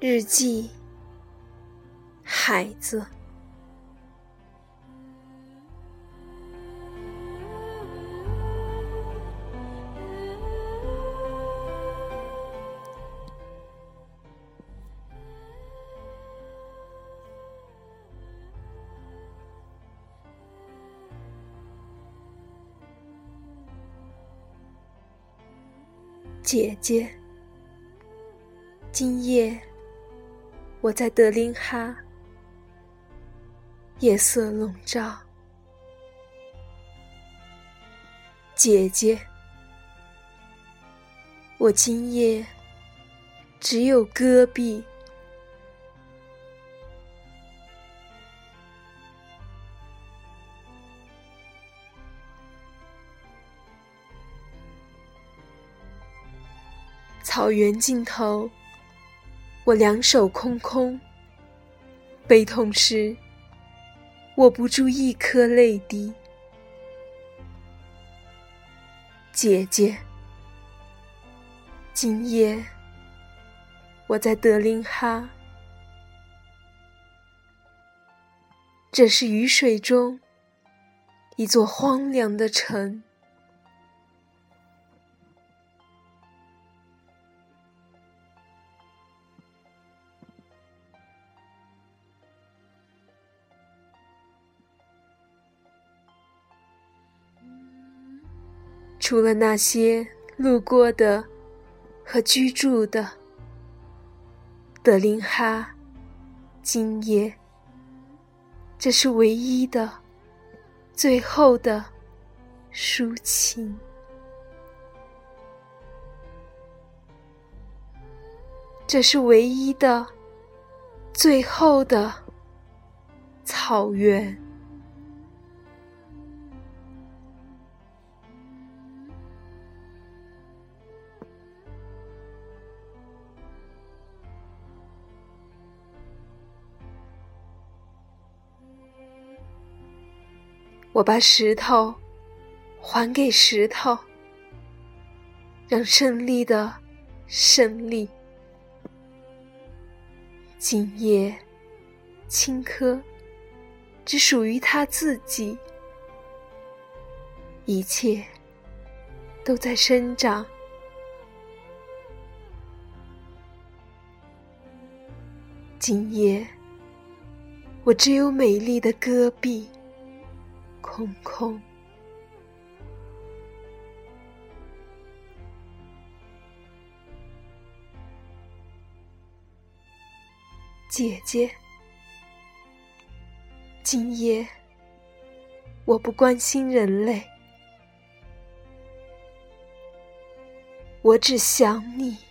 日记，孩子。姐姐，今夜我在德林哈，夜色笼罩。姐姐，我今夜只有戈壁。草原尽头，我两手空空。悲痛时，握不住一颗泪滴。姐姐，今夜我在德林哈，这是雨水中一座荒凉的城。除了那些路过的和居住的，德林哈，今夜，这是唯一的、最后的抒情，这是唯一的、最后的草原。我把石头还给石头，让胜利的胜利。今夜，青稞只属于他自己，一切都在生长。今夜，我只有美丽的戈壁。空空，姐姐，今夜我不关心人类，我只想你。